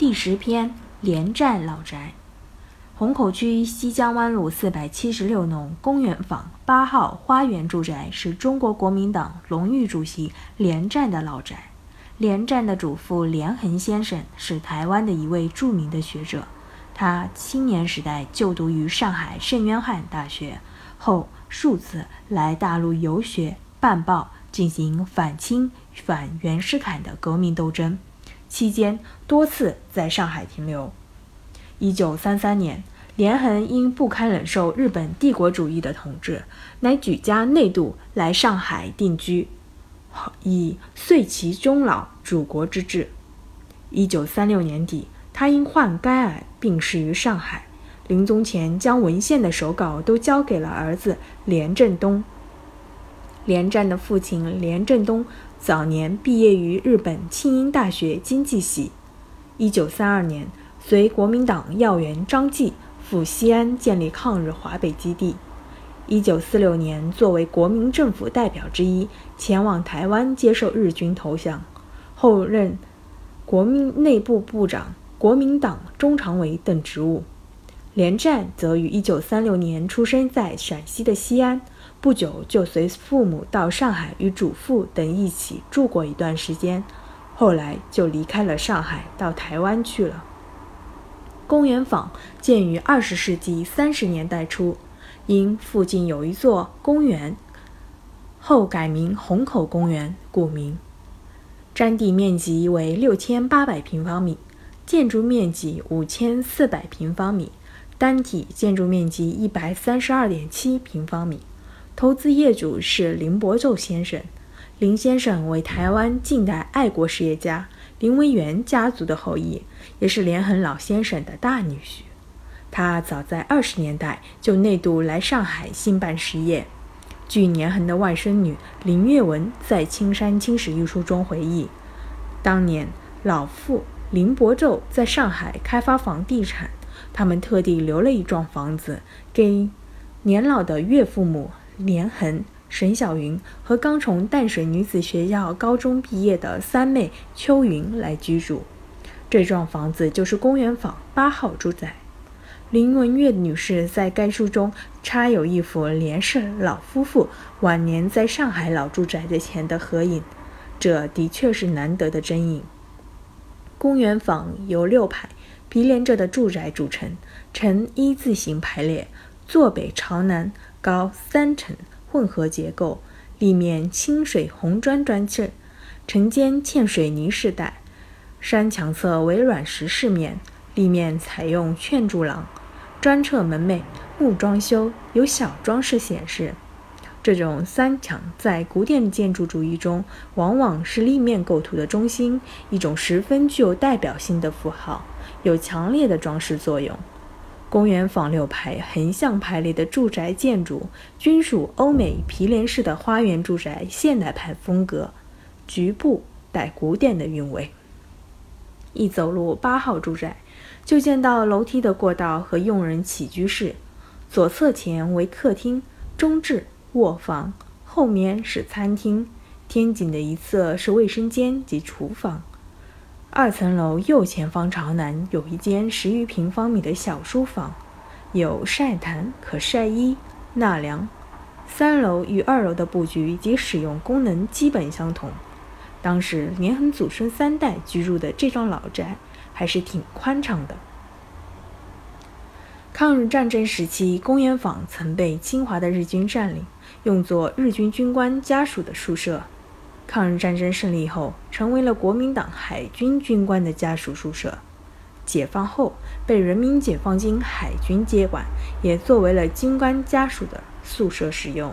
第十篇连战老宅。虹口区西江湾路四百七十六弄公园坊八号花园住宅是中国国民党荣誉主席连战的老宅。连战的祖父连横先生是台湾的一位著名的学者，他青年时代就读于上海圣约翰大学，后数次来大陆游学办报，进行反清反袁世凯的革命斗争。期间多次在上海停留。一九三三年，连横因不堪忍受日本帝国主义的统治，乃举家内渡来上海定居，以遂其终老祖国之志。一九三六年底，他因患肝癌病逝于上海，临终前将文献的手稿都交给了儿子连振东。连战的父亲连振东。早年毕业于日本庆应大学经济系。一九三二年，随国民党要员张继赴西安建立抗日华北基地。一九四六年，作为国民政府代表之一，前往台湾接受日军投降，后任国民内部部长、国民党中常委等职务。连战则于一九三六年出生在陕西的西安。不久就随父母到上海与祖父等一起住过一段时间，后来就离开了上海，到台湾去了。公园坊建于二十世纪三十年代初，因附近有一座公园，后改名虹口公园，故名。占地面积为六千八百平方米，建筑面积五千四百平方米，单体建筑面积一百三十二点七平方米。投资业主是林伯胄先生，林先生为台湾近代爱国实业家林维源家族的后裔，也是连横老先生的大女婿。他早在二十年代就内渡来上海兴办实业。据连横的外甥女林月文在《青山青史》一书中回忆，当年老父林伯胄在上海开发房地产，他们特地留了一幢房子给年老的岳父母。连横、沈小云和刚从淡水女子学校高中毕业的三妹秋云来居住。这幢房子就是公园坊八号住宅。林文月女士在该书中插有一幅连氏老夫妇晚年在上海老住宅的前的合影，这的确是难得的真影。公园坊由六排毗连着的住宅组成，呈一字形排列，坐北朝南。高三层混合结构，立面清水红砖砖砌，层间嵌水泥饰带，山墙侧为软石饰面，立面采用券柱廊，砖侧门楣木装修，有小装饰显示。这种三墙在古典建筑主义中，往往是立面构图的中心，一种十分具有代表性的符号，有强烈的装饰作用。公园坊六排横向排列的住宅建筑，均属欧美毗连式的花园住宅现代派风格，局部带古典的韵味。一走入八号住宅，就见到楼梯的过道和佣人起居室，左侧前为客厅，中置卧房，后面是餐厅，天井的一侧是卫生间及厨房。二层楼右前方朝南有一间十余平方米的小书房，有晒坛可晒衣纳凉。三楼与二楼的布局及使用功能基本相同。当时连横祖孙三代居住的这幢老宅还是挺宽敞的。抗日战争时期，公园坊曾被侵华的日军占领，用作日军军官家属的宿舍。抗日战争胜利后，成为了国民党海军军官的家属宿舍。解放后，被人民解放军海军接管，也作为了军官家属的宿舍使用。